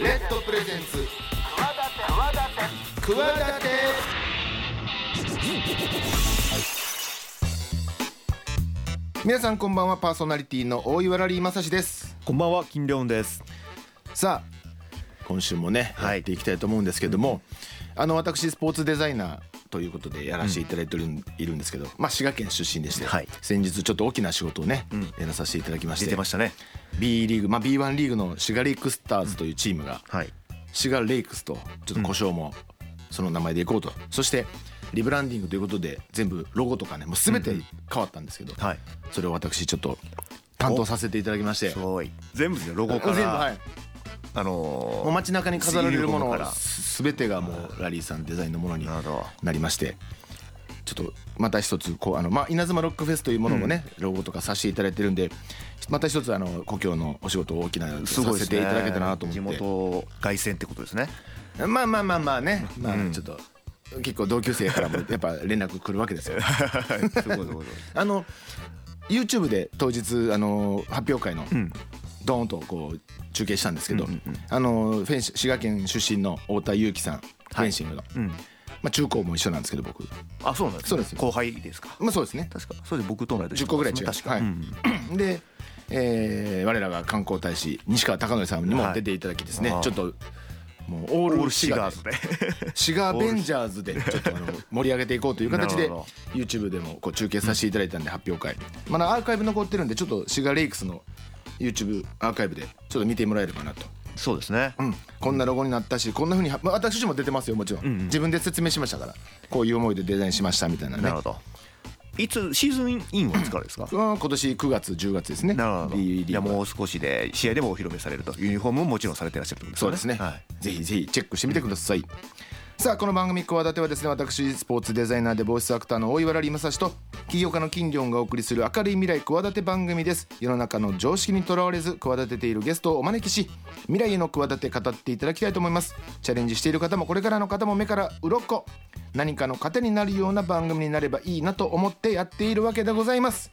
レッドプレゼンツ。企て皆さんこんばんはパーソナリティの大岩良理正史です。こんばんは金良です。さあ今週もね、はい。やっていきたいと思うんですけども、あの私スポーツデザイナーということでやらせていただいてるん,、いるんですけど、まあ、滋賀県出身でして、はい。先日ちょっと大きな仕事をね、ん。やらさせていただきまして出てましたね。B リーグ、まあ、B1 リーグの滋賀レイクスターズというチームがはい。滋賀レイクスとちょっと故障もその名前でいこうと、そしてリブランディングということで全部ロゴとかねもう全て変わったんですけど、はい。それを私ちょっと担当させていただきまして。すごい。全部ですねロゴから。全部はいあのもう街中に飾られるものから。すべてがもうラリーさんデザインのものになりまして。ちょっとまた一つこうあのまあ稲妻ロックフェスというものもね、ロゴとかさせていただいてるんでまた一つあの故郷のお仕事を大きなさせていただけたらなと思地って。元凱旋ってことですね。まあまあまあまあね。まあうん。ちょっと結構同級生からも やっぱ連絡来るわけですよ。あの YouTube で当日あの発表会のうんドーンとこう中継したんですけど、あのフェンシ滋賀県出身の太田裕樹さんフェンシングの、うん。まあ、中高も一緒なんですけど僕。あそうなんですねそうですよ。後輩ですか？まあそうですね。確か。それで僕と同い年10個ぐらい違う。確か。はい。うん で、えー我らが観光大使西川貴教さんにも出ていただきですね、はい。ちょっともうオールルシガーズで。シガーベンジャーズでちょっとあの盛り上げていこうという形で YouTube でもこう中継させていただいたんで発表会。まだアーカイブ残ってるんでちょっとシガーレイクスの YouTube アーカイブでちょっと見てもらえればなと、そうですね。うん、こんなロゴになったしこんなふうには、まあ、私も出てますよもちろん、うんうん。自分で説明しましたから。こういう思いでデザインしましたみたいなね。なるほど。いつシーズンインはいつからですか？うん今年9月10月ですね。なるほど。ゃあもう少しで試合でもお披露目されるとユニフォームももちろんされてらっしゃるってことそうですね、はい。ぜひぜひチェックしてみてください、さあこの番組企てはですね私スポーツデザイナーでボイスアクターの大岩良正史と起業家の金良がお送りする明るい未来企て番組です。世の中の常識にとらわれず企てているゲストをお招きし未来への企て語っていただきたいと思います。チャレンジしている方もこれからの方も目から鱗。何かの糧になるような番組になればいいなと思ってやっているわけでございます。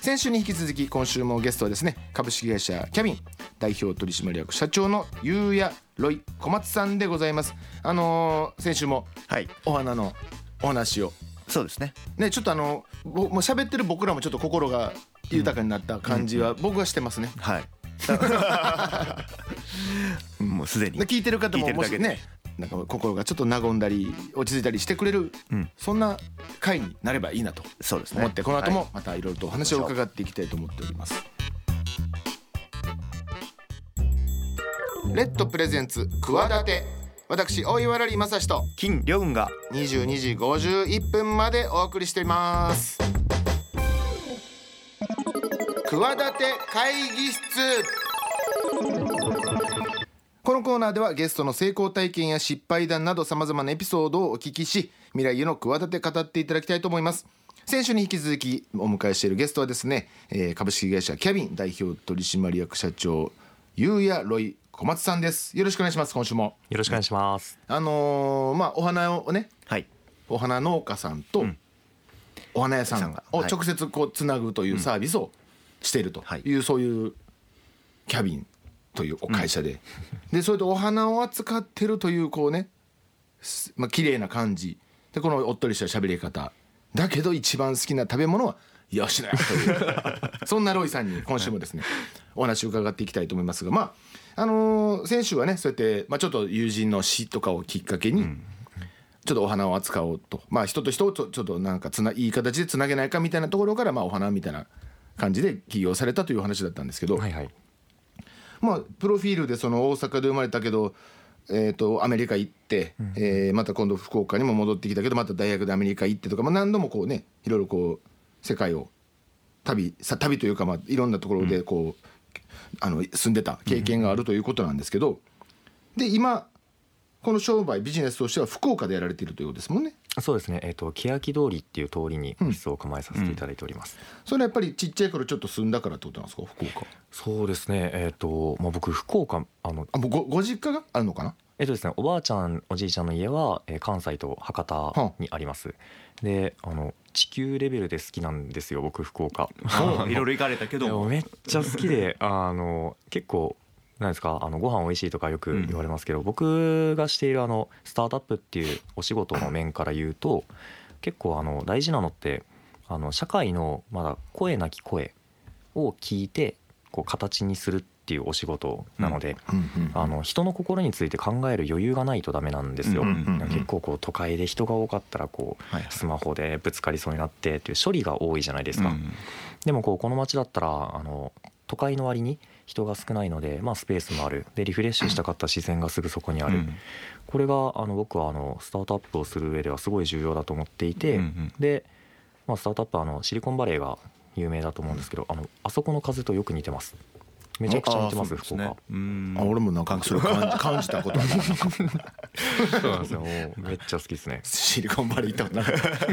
先週に引き続き今週もゲストはですね株式会社キャビン代表取締役社長のゆうやロイ小松さんでございます。あのー先週もはい。お花のお話を。そうですね。ねちょっとあのぼもう喋ってる僕らもちょっと心が豊かになった感じは僕はしてますね。はい。もうすでにで聞いてる方聞いてるだけで。ももしねなんか心がちょっと和んだり落ち着いたりしてくれる、うん。そんな回になればいいなとそうですね。思ってこの後はもまたいろいろとお話を伺っていきたいと思っております。レッドプレゼンツ企て。私大岩良理正史と。い金良雲が。22時51分までお送りしています。企て会議室。このコーナーではゲストの成功体験や失敗談などさまざまなエピソードをお聞きし未来への企て語っていただきたいと思います。先週に引き続きお迎えしているゲストはですね、えー株式会社キャビン代表取締役社長ゆうやロイ小松さんです。よろしくお願いします。今週も。よろしくお願いします。あのーまあお花をね。はい。お花農家さんとん。お花屋さんをはい。直接こうつなぐというサービスをしているとはい。いうそういうキャビンというお会社で、でそれでお花を扱ってるというこうねすまあ綺麗な感じ。でこのおっとりした喋り方だけど一番好きな食べ物は吉野家というそんなロイさんに今週もですねお話を伺っていきたいと思いますがまああのー先週はねそうやって、まあ、ちょっと友人の死とかをきっかけに、ちょっとお花を扱おうと。まあ人と人をちょっとなんかつないい形でつなげないかみたいなところからまあお花みたいな感じで起業されたという話だったんですけど、はいはい。まあプロフィールでその大阪で生まれたけど、えー、とアメリカ行って、えーまた今度福岡にも戻ってきたけどまた大学でアメリカ行ってとか、まあ、何度もこうねいろいろこう世界を旅さ旅というか、まあ、いろんなところでこう、あの住んでた経験があるということなんですけどで今この商売ビジネスとしては福岡でやられているということですもんね。そうですね。えっ、と欅通りっていう通りにオフィスを構えさせていただいております。それはやっぱりちっちゃい頃ちょっと住んだからってことなんですか福岡そうですね。えっ、とまあ僕福岡あのあもうごご実家があるのかな？えっとですねおばあちゃんおじいちゃんの家は、えー関西と博多にあります。であの地球レベルで好きなんですよ僕福岡。いろいろ行かれたけどめっちゃ好きで あの結構なんですかあのご飯美味しいとかよく言われますけど、僕がしているあのスタートアップっていうお仕事の面から言うと結構あの大事なのってあの社会のまだ声なき声を聞いてこう形にするっていうお仕事なので、あの人の心について考える余裕がないとダメなんですよ。結構こう都会で人が多かったらこうはいスマホでぶつかりそうになってっていう処理が多いじゃないですか。うん。でもこうこの街だったらあの都会の割に人が少ないので、まあ、スペースもある。でリフレッシュしたかった自然がすぐそこにある、うん。これがあの僕はあのスタートアップをする上ではすごい重要だと思っていて、うんうん。で、まあ、スタートアップはあのシリコンバレーが有名だと思うんですけどあのあそこの風とよく似てますめちゃくちゃ似てます福岡。ねうん。あ俺もなんかそれ感じ 感じたことあるそうなんですよ。めっちゃ好きですね。シリコンバレー行ったことなかった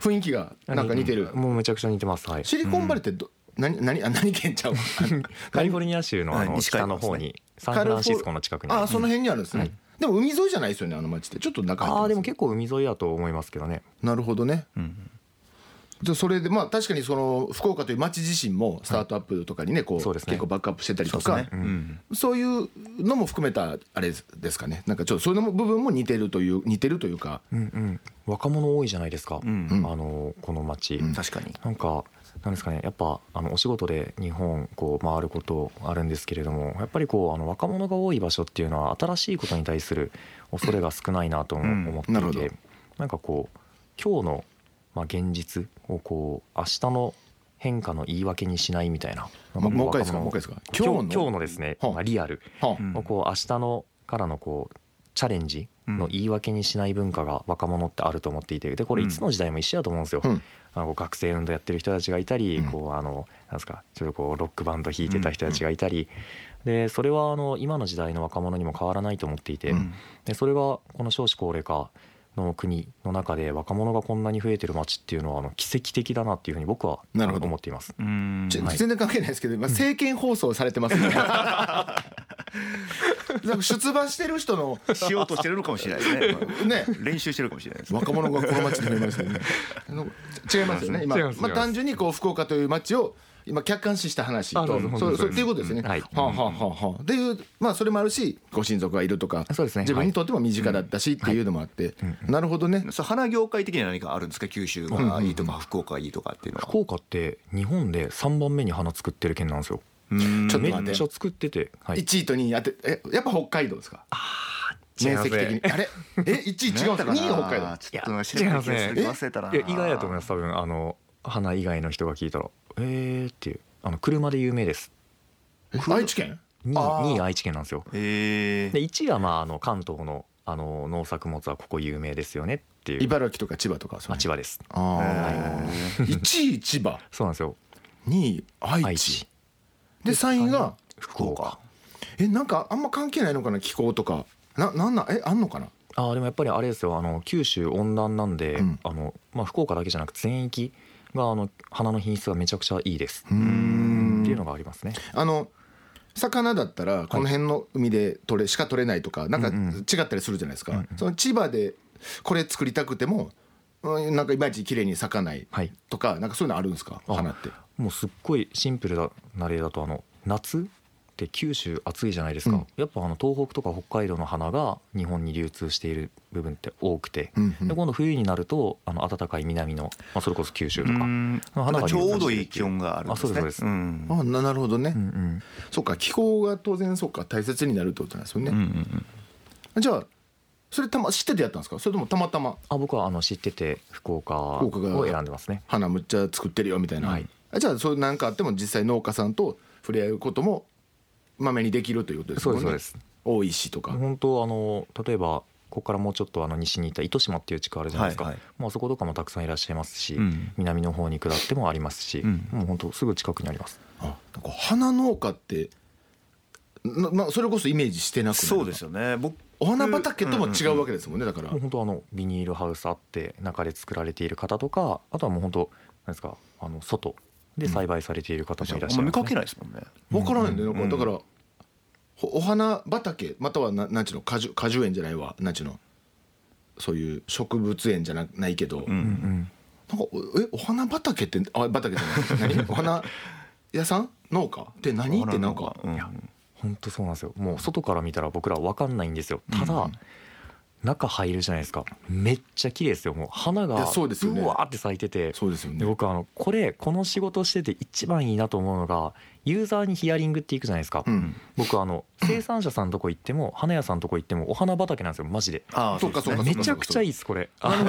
雰囲気がなんか似てる。もうめちゃくちゃ似てます。はい。シリコンバレーってど何何あ何県ちゃう？カリフォルニア州のあの北の方にサンフランシスコの近くにあその辺にあるんですね、でも海沿いじゃないですよねあの町って。ちょっと中入ってます。あーでも結構海沿いだと思いますけどね。なるほどね。うんじゃあそれでまあ確かにその福岡という町自身もスタートアップとかにねこう結構バックアップしてたりとかそういうのも含めたあれですかね。なんかちょっとそういうの部分も似てるという似てるというか。うんうん。若者多いじゃないですか、うん。あのこの街、うん。確かに。なんかなんですかね。やっぱあのお仕事で日本こう回ることあるんですけれどもやっぱりこうあの若者が多い場所っていうのは新しいことに対する恐れが少ないなと思っていて、なるほど。なんかこう今日のまあ現実をこう明日の変化の言い訳にしないみたいな、ももう一回ですか？もう一回ですか？今日今日の？今日のですね、はあ。まあ、リアルをこう明日のからのこうチャレンジの言い訳にしない文化が若者ってあると思っていてでこれいつの時代も一緒だと思うんですよ。うん。あの学生運動やってる人たちがいたり、うん。こうあのなんですかちょっとこうロックバンド弾いてた人たちがいたり、でそれはあの今の時代の若者にも変わらないと思っていて、うん。でそれがこの少子高齢化の国の中で若者がこんなに増えてる街っていうのはあの奇跡的だなっていうふうに僕はなるほど。思っています。全然関係ないですけど、まあ、政見放送されてますね。なんか出馬してる人のしようとしてるのかもしれないですね。ね。練習してるかもしれないです若者がこの街に増えましたよね。違いますよね今。まあ、単純にこう福岡という街を今客観視した話と。あそうそうっていうことですね、はい。はあはあはあはあ。っていうまあそれもあるしご親族がいるとかそうですね。自分にとっても身近だったしっていうのもあって、なるほどね。そう花業界的には何かあるんですか？九州がいいとか福岡がいいとかっていうのは。福岡って日本で3番目に花作ってる県なんですよ。うん。ちょっとめっちゃ作ってて、はい、1位と2位当てえやっぱ北海道ですか？面積的に。あれ？え1位違うんですか？2位が北海道。ちょっと忘れたな。いや意外だと思います多分。あの花以外の人が聞いたら「えー」っていう。あの車で有名です。え愛知県？2あー。位2位愛知県なんですよ。えで1位はまああの関東のあの農作物はここ有名ですよねっていう。茨城とか千葉とかその？あ千葉です。ああ1位千葉。そうなんですよ。2位愛愛知。知で3位が福岡。えなんかあんま関係ないのかな気候とか。ななんなんえあんのかな？あーでもやっぱりあれですよ。あの九州温暖なんで、うん。あのまあ、福岡だけじゃなく全域があの花の品質がめちゃくちゃいいです。うーん。っていうのがありますね。あの魚だったらこの辺の海で取れしか取れないとかなんか違ったりするじゃないですか、その千葉でこれ作りたくてもうんなんかいまいち綺麗に咲かないはい。とかなんかそういうのあるんですか？あ花って。もうすっごいシンプルだな例だとあの夏って九州暑いじゃないですか、うん。やっぱあの東北とか北海道の花が日本に流通している部分って多くて、うんうん。で今度冬になるとあの暖かい南の、まあ、それこそ九州とか、うん。花がちょうどいい気温があるんですね。あそうですそうです。ん。あななるほどね、うんうん。そっか気候が当然そっか大切になるってことなんですよね、うんうんじゃあそれたま知っててやったんですか？それともたまたま？あ僕はあの知ってて福岡を選んでますね。花むっちゃ作ってるよみたいな、はい。あじゃあそうなんかあっても実際農家さんと触れ合うこともまめにできるということですね。ですそうです。大石とか、本当あの例えばここからもうちょっとあの西に行った糸島っていう地区あるじゃないですか、はいはい。もうあそことかもたくさんいらっしゃいますし、うん。南の方に下ってもありますし、うん。もう本当すぐ近くにあります。あなんか花農家ってななそれこそイメージしてなくそうですよね。僕お花畑とも違うわけですもんねだから、本当あのビニールハウスあって中で作られている方とかあとはもう本当なんですかあの外で栽培されている方もいらっしゃいます、ね。見かけないですもんね。分からないんだよ、うんだからほお花畑またはななんちゅうの果樹果樹園じゃないわ。なんちゅうの。そういう植物園じゃなないけど、うんうんうん。なんかえお花畑ってあ畑じゃない。何？お花屋さん？農家？って何？ってなんか。うん。いや本当そうなんですよ。もう外から見たら僕ら分かんないんですよ。ただ、中入るじゃないですか。めっちゃ綺麗ですよ。もう花がそうですよね。うわーって咲いてて。そうですよね。で僕あのこれこの仕事してて一番いいなと思うのがユーザーにヒアリングっていくじゃないですか、うん。僕あの生産者さんとこ行っても花屋さんとこ行ってもお花畑なんですよマジで。ああそうかそうか。めちゃくちゃいいですこれ。あの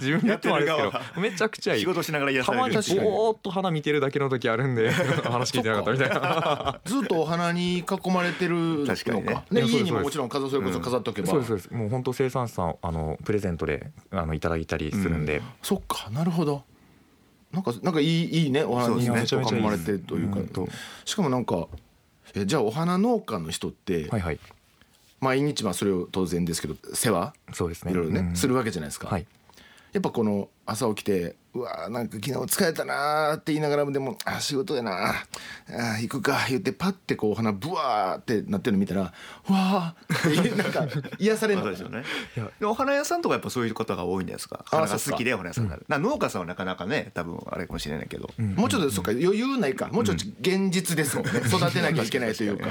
自分で言ってもあれですけど。めちゃくちゃいい。仕事しながら癒される確かにぼーっと花見てるだけの時あるんで 話聞いてなかったみたいな。ずっとお花に囲まれてる確かにね。ね家にももちろん飾それこそ飾っとけば、そうですそうです。もう本当生産者さんあのプレゼントであのいただいたりするんで、そっかなるほどなんかなんかいいいいねお花にそうですね。囲まれてるというか。しかもなんかえじゃあお花農家の人って、はいはい。毎日まあそれを当然ですけど世話？そうですね。いろいろね、うん。するわけじゃないですか、はい。やっぱこの朝起きてうわーなんか昨日疲れたなーって言いながらもでもあ仕事やなあー行くか言ってパッてこうお花ブワーってなってるの見たらうわーってなんか 癒されるの。そうですよね。でお花屋さんとかやっぱそういう方が多いんじゃないですか？花が好きでお花屋さんになるな農家さんはなかなかね多分あれかもしれないけど。もうちょっとそっか余裕ないか。もうちょっと現実ですもんね。育てなきゃいけないというか。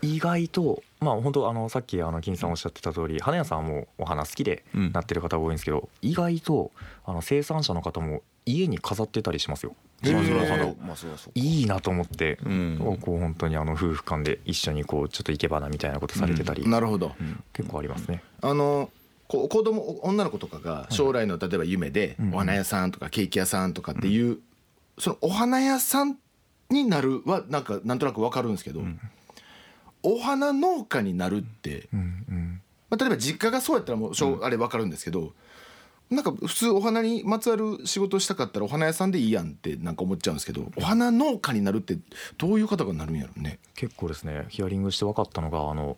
意外とまあ本当あのさっきあの金さんおっしゃってた通り花屋さんはもうお花好きでうん。なってる方が多いんですけど、意外とあの生産者の方も家に飾ってたりしますよ。いいなと思って、うん。こう本当にあの夫婦間で一緒にこうちょっと生け花みたいなことされてたり、なるほど。結構ありますね。あのこ子供女の子とかが将来の例えば夢でうん。お花屋さんとかケーキ屋さんとかっていうそのお花屋さんになるはなんかなんとなくわかるんですけどお花農家になるってうんうん。まあ例えば実家がそうやったらもうしょうあれわかるんですけどなんか普通お花にまつわる仕事したかったらお花屋さんでいいやんってなんか思っちゃうんですけどお花農家になるってどういう方がなるんやろうね。結構ですねヒアリングして分かったのがあの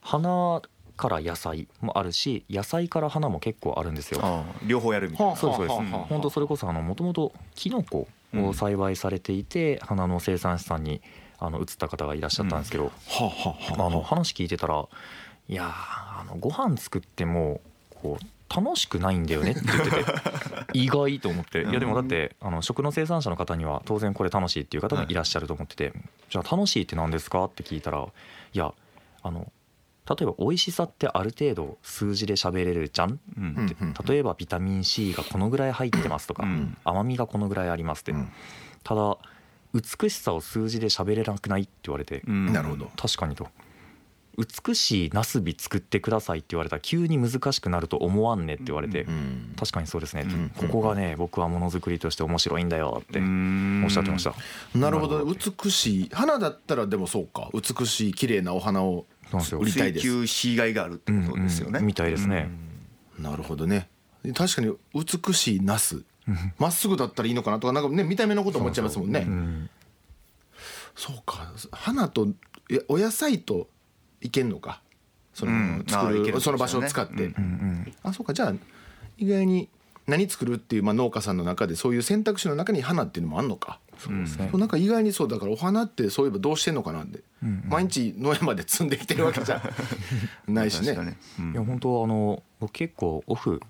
花から野菜もあるし野菜から花も結構あるんですよ。両方やるみたいな。そうですそうです。本当それこそあのもともとキノコを栽培されていて、花の生産者さんにあの移った方がいらっしゃったんですけど、はあはあはあの話聞いてたら「いやーあのご飯作ってもこう楽しくないんだよね」って言ってて 意外と思って。いやでもだってあの食の生産者の方には当然これ楽しいっていう方もい。らっしゃると思ってて「じゃあ楽しいって何ですか?」って聞いたら「いやあの例えば美味しさってある程度数字で喋れるじゃん」うんうんうん。例えばビタミン C がこのぐらい入ってますとか、うん。甘みがこのぐらいありますって、うん。ただ美しさを数字で喋れなくないって言われて、うん。なるほど。確かにと美しいナスビ作ってくださいって言われたら急に難しくなると思わんねって言われて、うん。確かにそうですね。ここがね僕はものづくりとして面白いんだよっておっしゃってました、なるほど。美しい。花だったらでもそうか。美しい綺麗なお花をそうなんですよ。売りたいです。追求しがいがあるってことですよね、みたいですね、なるほどね。確かに美しいナスまっすぐだったらいいのかなとかなんかね見た目のこと思っちゃいますもんね。うん。そうか。花とお野菜といけんのか？その、うん。作るるその場所を使って、うんうんうん。あそうか。じゃあ意外に何作るっていう、まあ、農家さんの中でそういう選択肢の中に花っていうのもあんのか、そうですね。そうなんか意外にそうだからお花ってそういえばどうしてんのかなって、毎日野山で摘んできてるわけじゃ ないしね。確かに。うん。いや本当あの僕結構オフ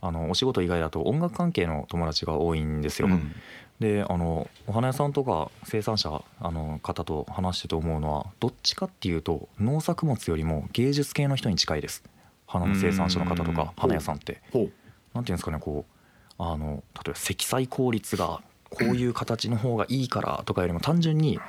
あのお仕事以外だと音楽関係の友達が多いんですよ、うんであのお花屋さんとか生産者あの方と話してて思うのはどっちかっていうと農作物よりも芸術系の人に近いです。花の生産者の方とうん。か花屋さんって。ほなんていうんですかねこうあの例えば積載効率がこういう形の方がいいからとかよりも単純に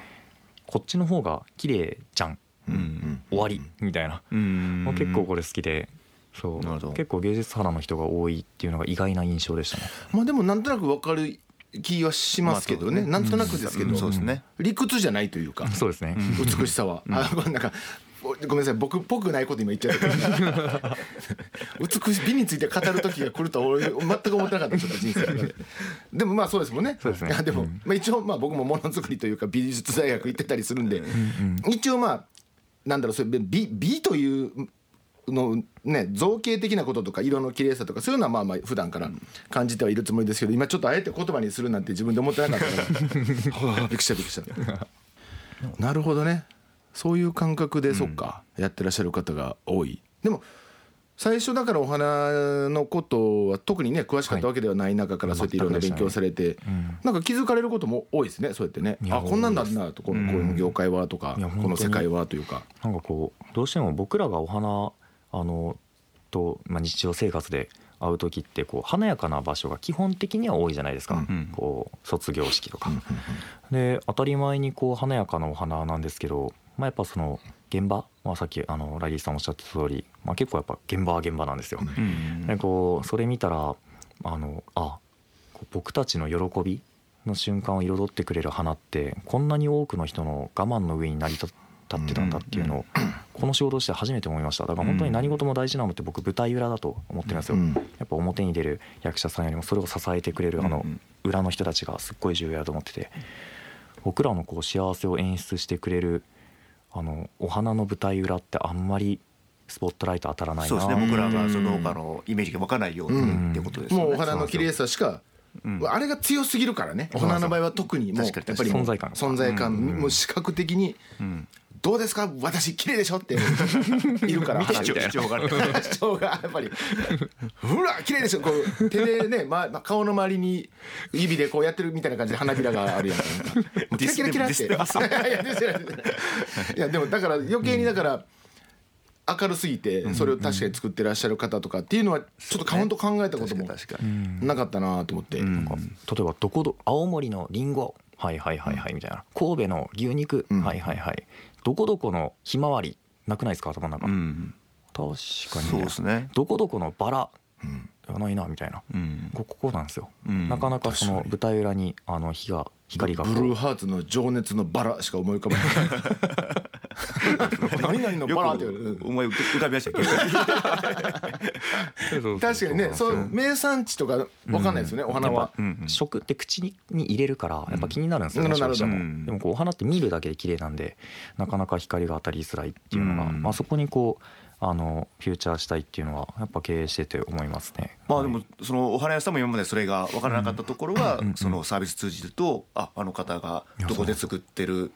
こっちの方が綺麗じゃん。う、うん。終わり。みたいな、うんまあ結構これ好きで。そう。結構芸術肌の人が多いっていうのが意外な印象でしたね。まあでもなんとなくわかる気はしますけどね,、なんとなくですけど、うん。そうですね。理屈じゃないというか。そうですね、美しさは、あなんかおごめんなさい。僕っぽくないこと今言っちゃった美しい美について語る時が来るとは俺全く思ってなかったちょっと人生。ででもまあそうですもんね。そうですね。でも、まあ、一応まあ僕もものづくりというか美術大学行ってたりするんで、一応まあなんだろうそれ美美というのね造形的なこととか色の綺麗さとかそういうのはまあまあ普段から感じてはいるつもりですけど今ちょっとあえて言葉にするなんて自分で思ってなかったから。は あびっくりしたびっくりした。なるほどね。そういう感覚で、そっか。やってらっしゃる方が多い。でも最初だからお花のことは特にね詳しかったわけではない中からそうやっていろんな勉強されて、うん。なんか気づかれることも多いですねそうやってね。あこんなんだなとこのこういう業界はとかこの世界はというか。なんかこうどうしても僕らがお花あのと、まあ、日常生活で会う時ってこう華やかな場所が基本的には多いじゃないですか、うんこう卒業式とか。で当たり前にこう華やかなお花なんですけど、まあ、やっぱその現場、まあ、さっきあのラリーさんおっしゃってた通り、まあ、結構やっぱ現場は現場なんですよ。うんでこうそれ見たらあのあ僕たちの喜びの瞬間を彩ってくれる花ってこんなに多くの人の我慢の上に成り立ってたんだっていうのをこの仕事をして初めて思いました。だから本当に何事も大事なのって僕舞台裏だと思ってるんですよ、うん。やっぱ表に出る役者さんよりもそれを支えてくれるあのうん。裏の人たちがすっごい重要だと思ってて。僕らのこう幸せを演出してくれるあのお花の舞台裏ってあんまりスポットライト当たらないな。そうですね。僕らがその他のイメージが湧かないようにってことですよね。もうお花の綺麗さしかうん。あれが強すぎるからね。お花の場合は特にもうやっ確かに。ぱり存在感。存在感もう視覚的にうんどうですか？私綺麗でしょ？って。いるから主張主張が主張がやっぱり。ほら綺麗でしょ？こう手でね、ま、ま顔の周りに指でこうやってるみたいな感じで花びらがあるやん。キラキラキラって。いディスって やでもだから余計にだから明るすぎてそれを確かに作ってらっしゃる方とかっていうのはちょっとカウント考えたことも確かになかったなと思って、うん。なんか例えばどこど青森のりんごはいはいはいはいみたいな。神戸の牛肉、うん。はいはいはいどこどこのひまわりなくないですか頭の中、うん。確かにそうですね。どこどこのバラ。うやないなみたいな。うん。こここなんですよ、うん。なかなかその舞台裏にあの火が光がブルーハーツの情熱のバラしか思い浮かばない。何々のバラって思い浮かびましたけど 確かにねそう名産地とかわかんないですよね、お花は。食って口に入れるからやっぱ気になるんですよね、でもこうお花って見るだけで綺麗なんでなかなか光が当たりづらいっていうのが、うん。まあ、そこにこうあのフューチャーしたいっていうのはやっぱ経営してて思いますね。まあでもそのお花屋さんも今までそれが分からなかったところはうんそのサービス通じるとああの方がどこで作ってる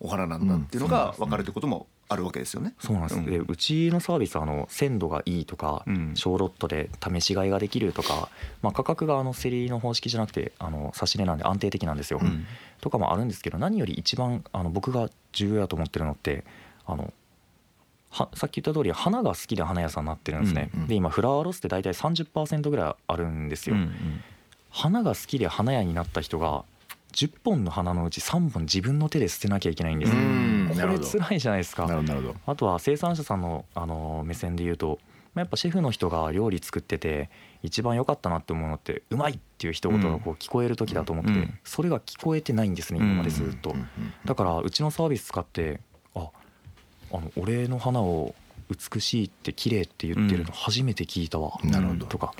お花なんだっていうのが分かるってこともあるわけですよね。そうなんです、うん。でうちのサービスはあの鮮度がいいとか、うん。小ロットで試し買いができるとか、まあ、価格があの競りの方式じゃなくてあの差し値なんで安定的なんですよ、うん。とかもあるんですけど何より一番あの僕が重要だと思ってるのってあのはさっき言った通り花が好きで花屋さんになってるんですね、うんうん。で今フラワーロスって大体30%ぐらいあるんですよ、花が好きで花屋になった人が10本の花のうち3本自分の手で捨てなきゃいけないんです。ようん。こなるほど。れ辛いじゃないですか。あとは生産者さんのあの目線で言うとまあやっぱシェフの人が料理作ってて一番良かったなって思うのってうまいっていう一言がこう聞こえる時だと思ってて、うん。それが聞こえてないんですね今までずっと、うんうん。だからうちのサービス使ってああの俺の花を美しいって綺麗って言ってるの初めて聞いたわ、うんなるほど。とか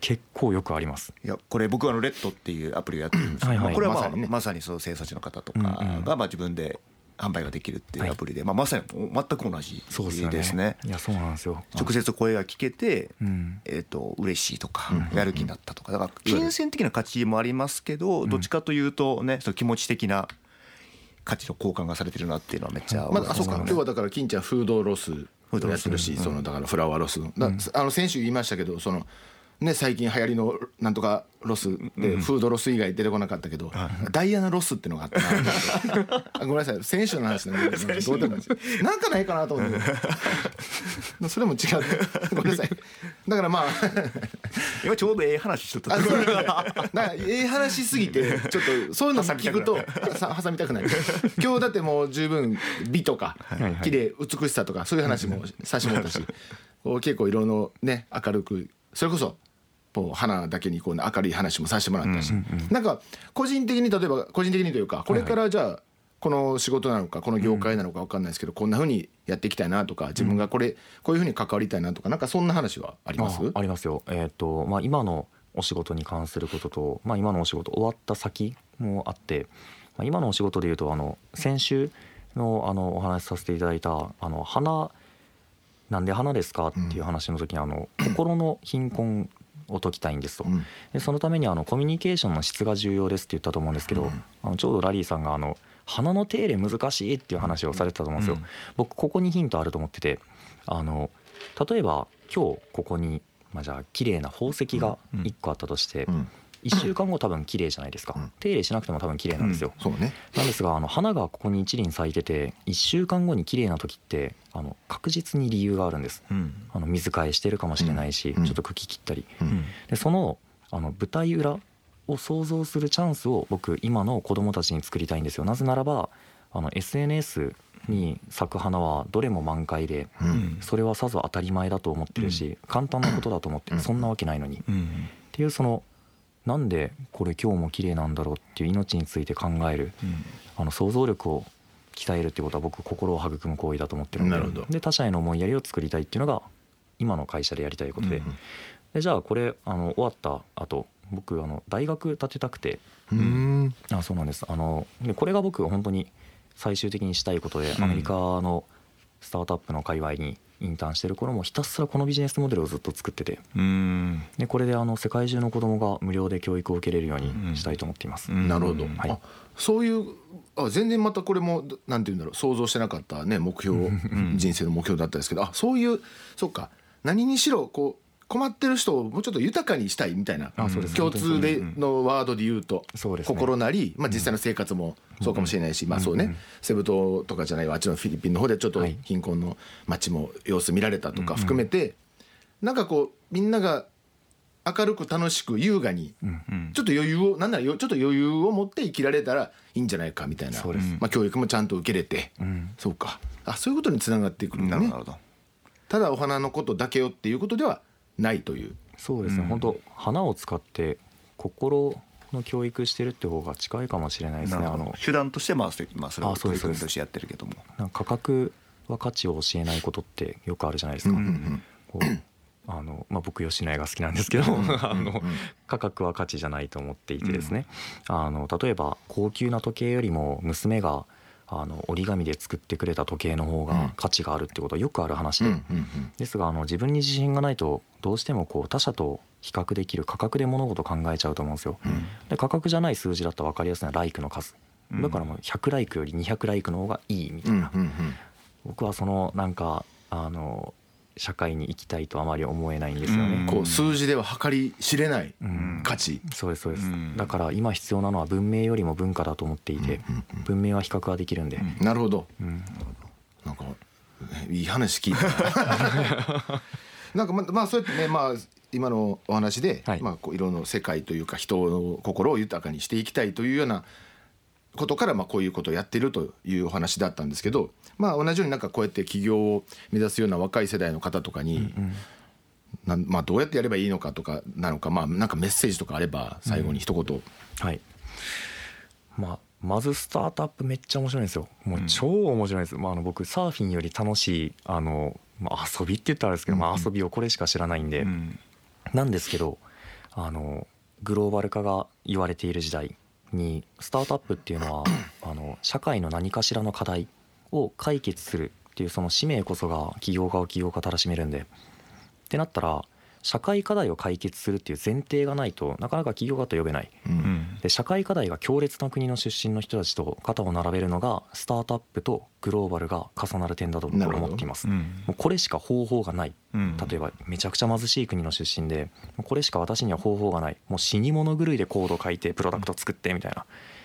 結構よくあります。いやこれ僕はあのレッドっていうアプリをやってるんですけどはいはい。まあこれはまあまさにね。まさにその生産者の方とかうんうん。がまあ自分で販売ができるっていうアプリでまあまさに全く同じそうですよね。ね。いやそうなんですよ。直接声が聞けてうん。えー、と嬉しいとかうんやる気になったとかだから金銭的な価値もありますけどどっちかというとねその気持ち的な価値の交換がされてるなっていうのはめっちゃまあ、あそうか。今日はだから金ちゃんフードロスやってるし、そのだからフラワーロス、だあの先週言いましたけどそのね最近流行りのなんとかロスで、フードロス以外出てこなかったけど、ダイアナロスってのがあった ごめんなさい。先週の話なんでどうでもいいなんかないかなと思って。それも違う。ごめんなさい。だからまあ。今ちょうどええ話しとった。あそう。なんかええ話しすぎてちょっとそういうの聞くとさ挟みたくない。今日だってもう十分美とか綺麗美しさとかそういう話もさしてもらったし 結構色のね明るくそれこそこう花だけにこうね明るい話もさせてもらったし。なんか個人的に例えば個人的にというかこれからじゃあこの仕事なのかこの業界なのか分かんないですけどこんなふうにやっていきたいなとか自分がこれこういうふうに関わりたいなとかなんかそんな話はあります？あありますよ。えっ、とまあ今のお仕事に関することと、まあ今のお仕事終わった先もあって、まあ今のお仕事でいうとあの先週のあのお話しさせていただいたあの花なんで花ですかっていう話の時にあの心の貧困を解きたいんですと。うん。でそのためにあのコミュニケーションの質が重要ですって言ったと思うんですけど、あのちょうどラリーさんがあの花の手入れ難しいっていう話をされてたと思うんですよ。うん。僕ここにヒントあると思っててあの例えば今日ここにまあじゃあ綺麗な宝石が1個あったとしてうん1週間後多分綺麗じゃないですか。うん。手入れしなくても多分綺麗なんですよ。そうね。なんですがあの花がここに一輪咲いてて1週間後に綺麗な時ってあの確実に理由があるんです。うん。あの水替えしてるかもしれないしうん。ちょっと茎切ったり。うん。でそのあの舞台裏を想像するチャンスを僕今の子供たちに作りたいんですよ。なぜならばあの SNS に咲く花はどれも満開でうん。それはさぞ当たり前だと思ってるし簡単なことだと思ってそんなわけないのに。っうん。ていうそのなんでこれ今日も綺麗なんだろうっていう命について考えるあの想像力を鍛えるっていうことは僕心を育む行為だと思ってるんでで他者への思いやりを作りたいっていうのが今の会社でやりたいことで,、うんでじゃあこれあの終わった後僕あの大学建てたくて。うん。あそうなんです。あのでこれが僕が本当に最終的にしたいことで、うん。アメリカのスタートアップの界隈にインターンしてる頃もひたすらこのビジネスモデルをずっと作ってて。うん。でこれであの世界中の子供が無料で教育を受けれるようにしたいと思っています。うん。なるほど、はい。あそういうあ全然またこれもなんて言うんだろう想像してなかったね目標、人生の目標だったですけど。あそういうそうか。何にしろこう困ってる人をもうちょっと豊かにしたいみたいな共通でのワードで言うと心なり、まあ、実際の生活もそうかもしれないし、まあそうね、セブ島とかじゃないわあっちのフィリピンの方でちょっとはい。貧困の街も様子見られたとか含めて、なんかこうみんなが明るく楽しく優雅にうんちょっと余裕をなんならよちょっと余裕を持って生きられたらいいんじゃないかみたいな。まあ、教育もちゃんと受けれて、うん。そうか。あそういうことにつながっていくんだねただお花のことだけよっていうことではないという。そうですね、うん。本当花を使って心の教育してるって方が近いかもしれないですね。あの手段としてまあそれまあそれをあそうです。取り組みとしてやってるけども。なんか価格は価値を教えないことってよくあるじゃないですか、うんうんこうあのまあ、僕吉野家が好きなんですけど あの価格は価値じゃないと思っていてですね、あの例えば高級な時計よりも娘があの折り紙で作ってくれた時計の方うん。が価値があるってことはよくある話で、うんうん。ですがあの自分に自信がないとどうしてもこう他者と比較できる価格で物事考えちゃうと思うんですよ。うん。で価格じゃない数字だったら分かりやすいのはライクの数。うん。だからもう100ライクより200ライクの方がいいみたいな、うんうん僕はそのなんかあの社会に行きたいとあまり思えないんですよね。うん。こう数字では計り知れないうん。価値、そうですそうです、うん。だから今必要なのは文明よりも文化だと思っていて、文明は比較はできるんで、なるほど。うん。なんかねいい話聞いた。なんかままあそうやってねまあ今のお話で、はい。まあこう色の世界というか人の心を豊かにしていきたいというようなことからまあこういうことをやってるというお話だったんですけどまあ同じようになんかこうやって起業を目指すような若い世代の方とかに、なんまあどうやってやればいいのかとかなのかまあなんかメッセージとかあれば最後に一言、はい。まあまずスタートアップめっちゃ面白いんですよ。もう超面白いです、まあ、あの僕サーフィンより楽しいあの、まあ、遊びって言ったらあれですけど、まあ、遊びをこれしか知らないんで、うんなんですけどあのグローバル化が言われている時代にスタートアップっていうのは あの社会の何かしらの課題を解決するっていうその使命こそが起業家を起業家たらしめるんで。ってなったら社会課題を解決するっていう前提がないとなかなか起業家と呼べない。うん。うんで社会課題が強烈な国の出身の人たちと肩を並べるのがスタートアップとグローバルが重なる点だと僕は思っています。うん。もうこれしか方法がない。うん。例えばめちゃくちゃ貧しい国の出身でこれしか私には方法がない。もう死に物狂いでコード書いてプロダクト作ってみたいな。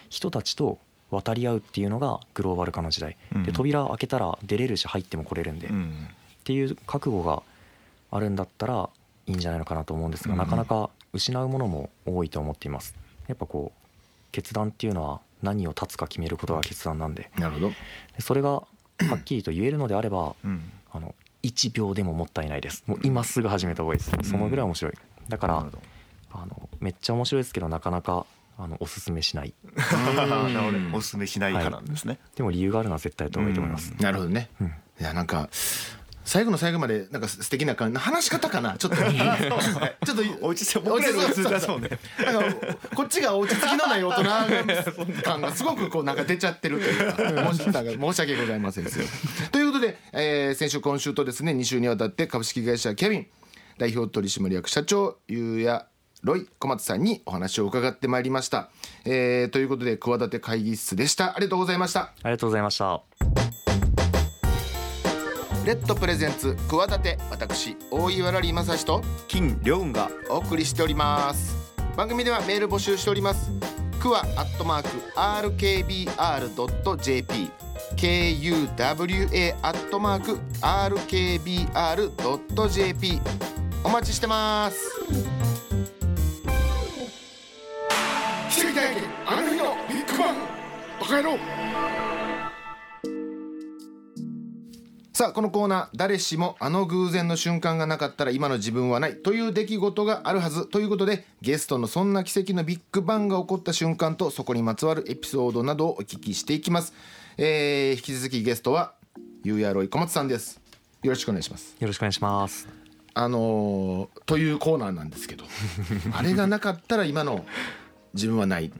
人たちと渡り合うっていうのがグローバル化の時代。うん。で扉開けたら出れるし入っても来れるんで。っうん。ていう覚悟があるんだったらいいんじゃないのかなと思うんですがうんなかなか失うものも多いと思っています。やっぱこう決断っていうのは何を断つか決めることが決断なんで。なるほど。でそれがはっきりと言えるのであればうん。あの1秒でももったいないです。もう今すぐ始めた方がいいです。そのぐらい面白い。だからあのめっちゃ面白いですけどなかなかあのおすすめしない。おすすめしない派なんですね。でも理由があるのは絶対やった方がいいと思います。なるほどね、うん。いやなんか最後の最後までなんか素敵な感じ話し方かな？ちょっと。ちょっと。落ち着いて僕らの普通だそうねなんかこっちが落ち着きのない大人感がすごくこうなんか出ちゃってるというか。申しなんか申し訳ございませんですよ。ということで、えー先週今週とですね2週にわたって株式会社キャビン代表取締役社長ゆうやロイ小松さんにお話を伺ってまいりました。えーということで企て会議室でした。ありがとうございました。ありがとうございましたレッドプレゼンツ企て私大岩良理正史と金良雲が。お送りしております。番組ではメール募集しております。クワアットマーク RKBR.jp KUWA アットマーク RKBR.jp お待ちしてます。奇跡体験あの日のビッグバンバカ野郎さあこのコーナー誰しもあの偶然の瞬間がなかったら今の自分はないという出来事があるはずということでゲストのそんな奇跡のビッグバンが起こった瞬間とそこにまつわるエピソードなどをお聞きしていきます、えー、引き続きゲストはゆうやろい小松さんですよろしくお願いします。よろしくお願いします。あのーというコーナーなんですけど あれがなかったら今の自分はない、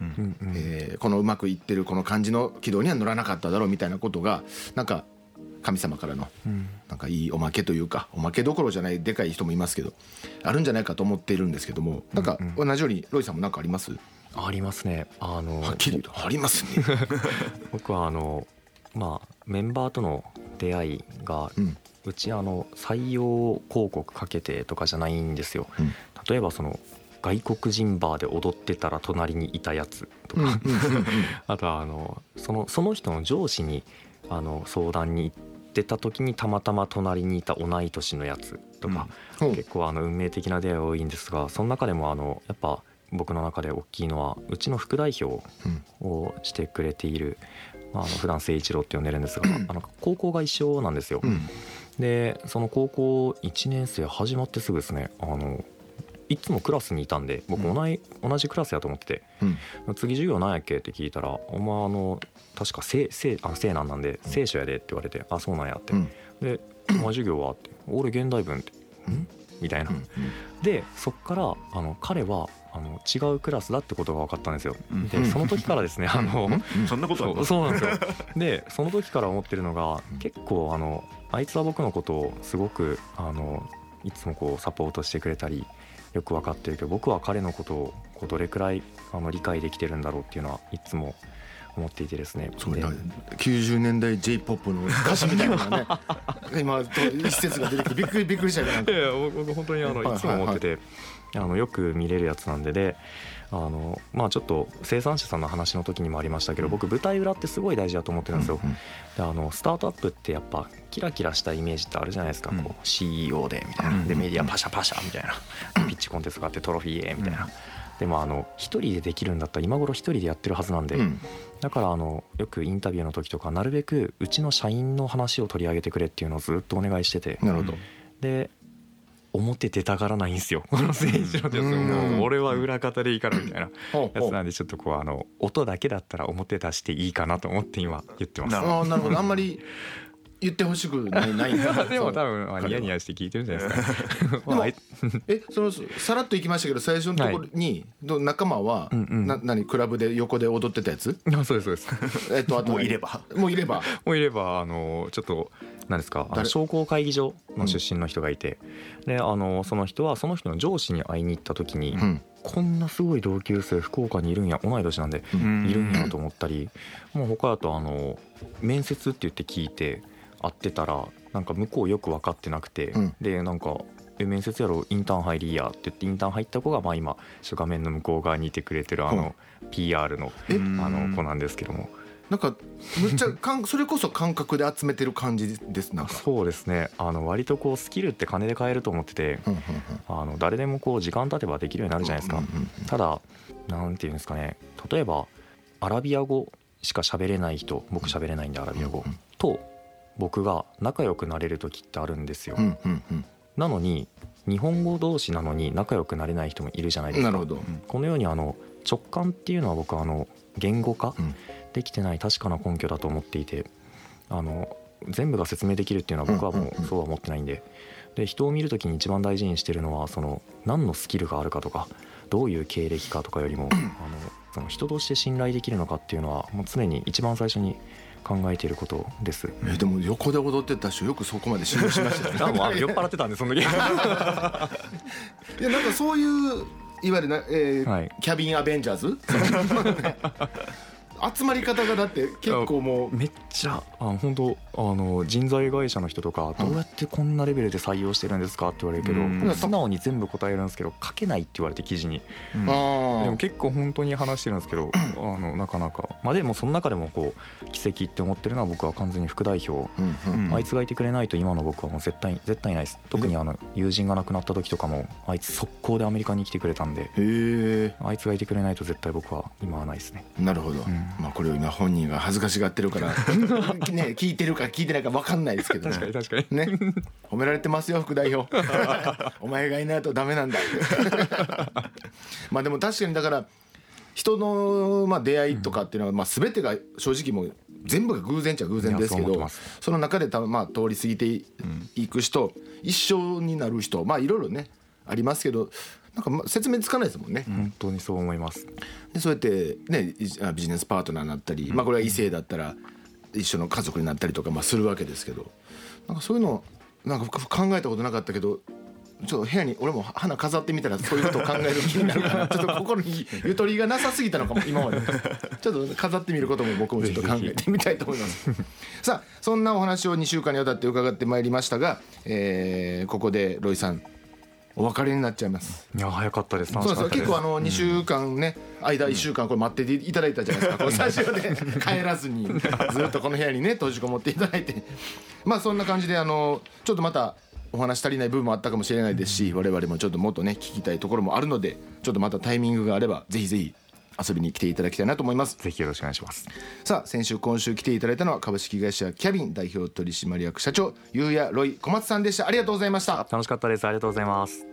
えーこのうまくいってるこの感じの軌道には乗らなかっただろうみたいなことがなんか神様からのなんかいいおまけというかおまけどころじゃないでかい人もいますけどあるんじゃないかと思っているんですけどもなんか同じようにロイさんも何かあります？ありますね。あのはっきり言うとありますね。僕はあのまあメンバーとの出会いが、ううんちあの採用広告かけてとかじゃないんですよ、うん。例えばその外国人バーで踊ってたら隣にいたやつとか、あとはあのそのその人の上司にあの相談に行ってた時にたまたま隣にいた同い年のやつとか、うん。結構あの運命的な出会いが多いんですがその中でもあのやっぱ僕の中で大きいのはうちの副代表をしてくれている、まあ、あの普段誠一郎って呼んでるんですが、あの高校が一緒なんですよ。うん。でその高校1年生始まってすぐですねあのいつもクラスにいたんで僕同じ,、同じクラスやと思ってて。うん「次授業何やっけ?」って聞いたら「お前あの確か聖聖あ聖なんなんで聖書やで」って言われて「あそうなんや」って。うん「でお前授業は?」って「俺現代文」って「ん?」みたいな。うん。でそっからあの彼はあの違うクラスだってことが分かったんですよ。うん。でその時からですねあのそんなことそうなんですよ。でその時から思ってるのが結構あのあいつは僕のことをすごくあのいつもこうサポートしてくれたりよく分かってるけど僕は彼のことをこうどれくらいあの理解できてるんだろうっていうのはいつも思っていてですね。でそうね。90年代 j p o p の歌詞みたいなね。今と一節が出てきてびっくりびっくりしたよなんかいや僕僕本当にあのはい。いつも思ってて、あのよく見れるやつなんでであのまあちょっと生産者さんの話の時にもありましたけど僕舞台裏ってすごい大事だと思ってるんですよ。であのスタートアップってやっぱキラキラしたイメージってあるじゃないですか、うん。こう CEO でみたいな、うんでメディアパシャパシャみたいな、ピッチコンテストがあってトロフィーへみたいな、でもあの一人でできるんだったら今頃一人でやってるはずなんで、うん。だからあのよくインタビューの時とかなるべくうちの社員の話を取り上げてくれっていうのをずっとお願いしてて。なるほど。で表出たがらないんですよ。この政治のですよ。うん。もう俺は裏方でいいからみたいなやつなんでちょっとこうあの音だけだったら表出していいかなと思って今言ってます。なるほどああなるほど。あんまり言ってほしくないない でも多分まあニヤニヤして聞いてるんじゃないですか。えそのさらっと行きましたけど最初のところに、ど仲間は、うんうん。な何クラブで横で踊ってたやつ？あそうですそうです。えっとあともういれば。もういれば。もういればあのちょっと何ですか？あの誰？商工会議所の出身の人がいて、であのその人はその人の上司に会いに行った時に、うん。こんなすごい同級生福岡にいるんや同い年なんで、うん。いるんやと思ったりもう他だとあの面接って言って聞いて会ってたらなんか向こうよく分かってなくて、うん。でなんか「え面接やろインターン入りや」って言ってインターン入った子がまあ今画面の向こう側にいてくれてるあの PR のえ？あの子なんですけどもなんかむっちゃ かんそれこそ感覚で集めてる感じですなんか。そうですね。あの割とこうスキルって金で買えると思っててうんうんあの誰でもこう時間経てばできるようになるじゃないですか。うんうんただなんていうんですかね。例えばアラビア語しか喋れない人僕喋れないんでアラビア語。うんと僕が仲良くなれる時ってあるんですよ。うんうんうん。なのに日本語同士なのに仲良くなれない人もいるじゃないですか。なるほど。このようにあの直感っていうのは僕はあの言語化うんできてない確かな根拠だと思っていてあの全部が説明できるっていうのは僕はもうそうは思ってないんで。で人を見る時に一番大事にしてるのはその何のスキルがあるかとかどういう経歴かとかよりも あのその人として信頼できるのかっていうのはもう常に一番最初に考えていることです。えでも横で踊ってた人よくそこまで信用しました ね。酔っ払ってたんでその時。いやなんかそういういわゆるな、えーはい。キャビンアベンジャーズ？集まり方がだって結構もうめっちゃあ本当あの人材会社の人とかどうやってこんなレベルで採用してるんですか？って言われるけど、うん。素直に全部答えるんですけど書けないって言われて記事に。うん。あでーも結構本当に話してるんですけど あのなかなか。まあでもその中でもこう奇跡って思ってるのは僕は完全に副代表。うんうん。うん。あいつがいてくれないと今の僕はもう絶対絶対いないです。特にあの友人が亡くなった時とかもあいつ速攻でアメリカに来てくれたんであいつがいてくれないと絶対僕は今はないですね。なるほど、んまあこれを今本人が恥ずかしがってるから ね聞いてるか聞いてないか分かんないですけどね。確かにね。褒められてますよ副代表。お前がいないとダメなんだ。まあでも確かにだから人のまあ出会いとかっていうのはまあ全てが正直もう全部が偶然っちゃ偶然ですけどその中でたまあ通り過ぎていいく人一生になる人まあいろいろねありますけどなんかまあ説明つかないですもんね。本当にそう思います。でそうやってねビジネスパートナーになったり、まあこれは異性だったら一緒の家族になったりとかまあするわけですけど。なんかそういうのなんか考えたことなかったけどちょっと部屋に俺も花飾ってみたらそういうことを考える気になるかな。ちょっと心にゆとりがなさすぎたのかも今まで。ちょっと飾ってみることも僕もちょっと考えてみたいと思います。さあそんなお話を2週間にわたって伺ってまいりましたが、えーここでロイさんお別れになっちゃいます。いや早かったです。そうですよ。楽しかったです。結構あの2週間ね、間1週間これ待っていただいたじゃないですか、こうスタジオで帰らずにずっとこの部屋にね閉じこもっていただいて。まあそんな感じであのちょっとまたお話足りない部分もあったかもしれないですし我々もちょっともっとね聞きたいところもあるのでちょっとまたタイミングがあればぜひぜひ遊びに来ていただきたいなと思います。ぜひよろしくお願いします。さあ先週今週来ていただいたのは株式会社キャビン代表取締役社長ゆうやロイ小松さんでした。ありがとうございました。楽しかったです。ありがとうございます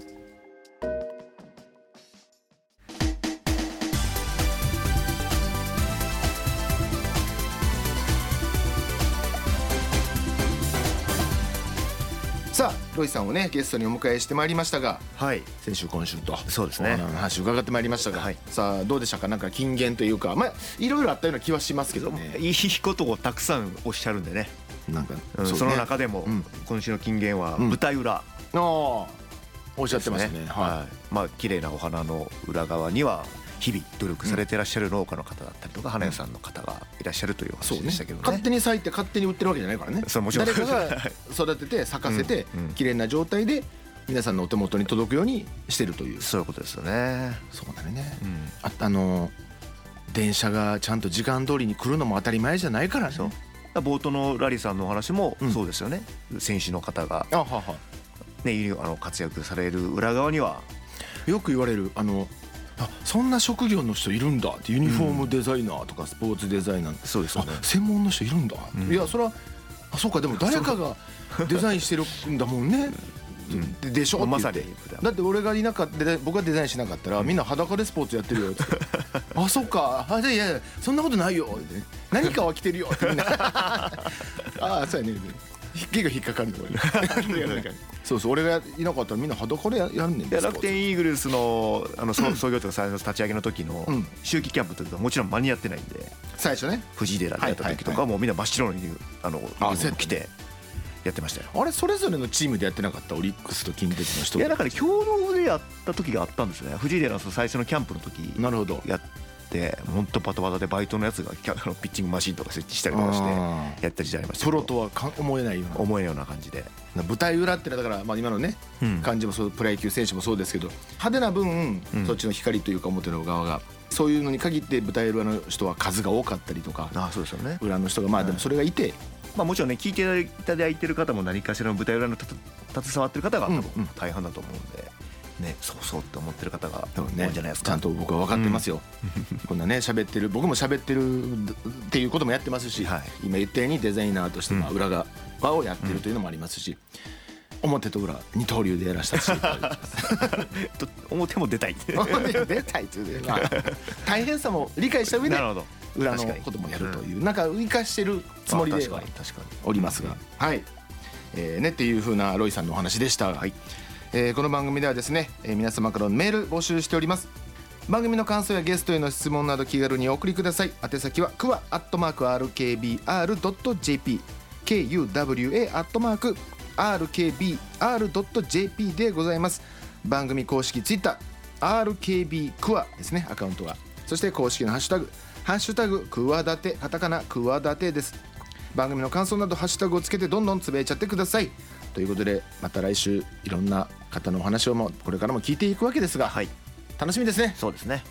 ロイさんをねゲストにお迎えしてまいりましたがはい。先週今週とそうですね。お話伺ってまいりましたが、はい。さあどうでしたか？なんか金言というかまあいろいろあったような気はしますけどね。いいことをたくさんおっしゃるんでね。なんかうんうね。その中でもうん。今週の金言はうん。舞台裏。ああおっしゃってましたね。ですははい。まあ綺麗なお花の裏側には日々努力されてらっしゃる農家の方だったりとか花屋さんの方がいらっしゃるという話でしたけどね。勝手に咲いて勝手に売ってるわけじゃないからね。そうもちろん。誰かが育てて咲かせてうんうん。綺麗な状態で皆さんのお手元に届くようにしてるという。そういうことですよね。そうだね。うん。ああの電車がちゃんと時間通りに来るのも当たり前じゃないからね。そう。冒頭のラリーさんのお話もうん。そうですよね。選手の方が。あはは。ねいるあの活躍される裏側には。よく言われるあのあそんな職業の人いるんだ。ってユニフォームデザイナーとかスポーツデザイナー、あそうですよね。専門の人いるんだ、うん。いやそれはあそうか。でも誰かがデザインしてるんだもんね、ででしょ？まさに。だって俺がいなかったで僕がデザインしなかったらみんな裸でスポーツやってるよ。っ てあそっか。あいやいやそんなことないよ。って何かは着てるよ。ってみんな。ああそうやね毛が引っかかるの俺 そうそう俺がいなかったらみんな裸でややるねんで楽天イーグルスのあの創創業とか最初の立ち上げの時のうん。秋季キャンプの時はもちろん間に合ってないんで最初ね。藤井寺でやった時とかはもうみんな真っ白のあのユニフォーム着てやってましたよ。あれそれぞれのチームでやってなかったオリックスと近鉄の人いやだから共同でやった時があったんですよね。藤井寺の最初のキャンプの時なるほど。やって本当バタバタでバイトのやつが ピッチングマシンとか設置したりとかしてやった時代ありましたプロとはか思えないような。思えないような感じで、舞台裏ってのはだから、まあ、今のねうん。感じもそうプロ野球選手もそうですけど派手な分、うん。そっちの光というか表の側がそういうのに限って舞台裏の人は数が多かったりとかああそうですよね。裏の人がまあでもそれがいて、まあもちろんね聞いていただいてる方も何かしらの舞台裏の携わってる方が多分大半だと思うんで、ねそうそうって思ってる方が多分ね。多いんじゃないですか。ちゃんと僕は分かってますよ、こんなね喋ってる僕も喋ってるっていうこともやってますし、はい。今言ったようにデザイナーとしてまあうん裏側をやってるというのもありますし、表と裏二刀流でやらせた 表も出たい。って出たいっていうね、まあ、大変さも理解した上でなるほど。裏のこともやるという、なんか生かしてるつもりでおりますが、はい、えーねっていう風なロイさんのお話でした、はいえーこの番組ではですね、えー皆様からのメール募集しております。番組の感想やゲストへの質問など気軽にお送りください。宛先はクワアットマーク RKBR.jp KUWA アットマーク RKBR.jp でございます。番組公式ツイッター RKB クワですね。アカウントがそして公式のハッシュタグ。ハッシュタグクワダテ。カタカナクワダテです。番組の感想などハッシュタグをつけてどんどんつぶやいちゃってください。ということでまた来週いろんな方のお話をもこれからも聞いていくわけですが、はい。楽しみですね。そうですね。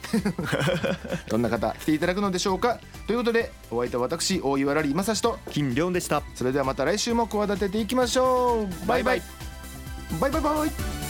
どんな方来ていただくのでしょうか。ということでお相手は私大岩良理正史と金良でした。それではまた来週も企てていきましょう。バイバイ。バイバイバイ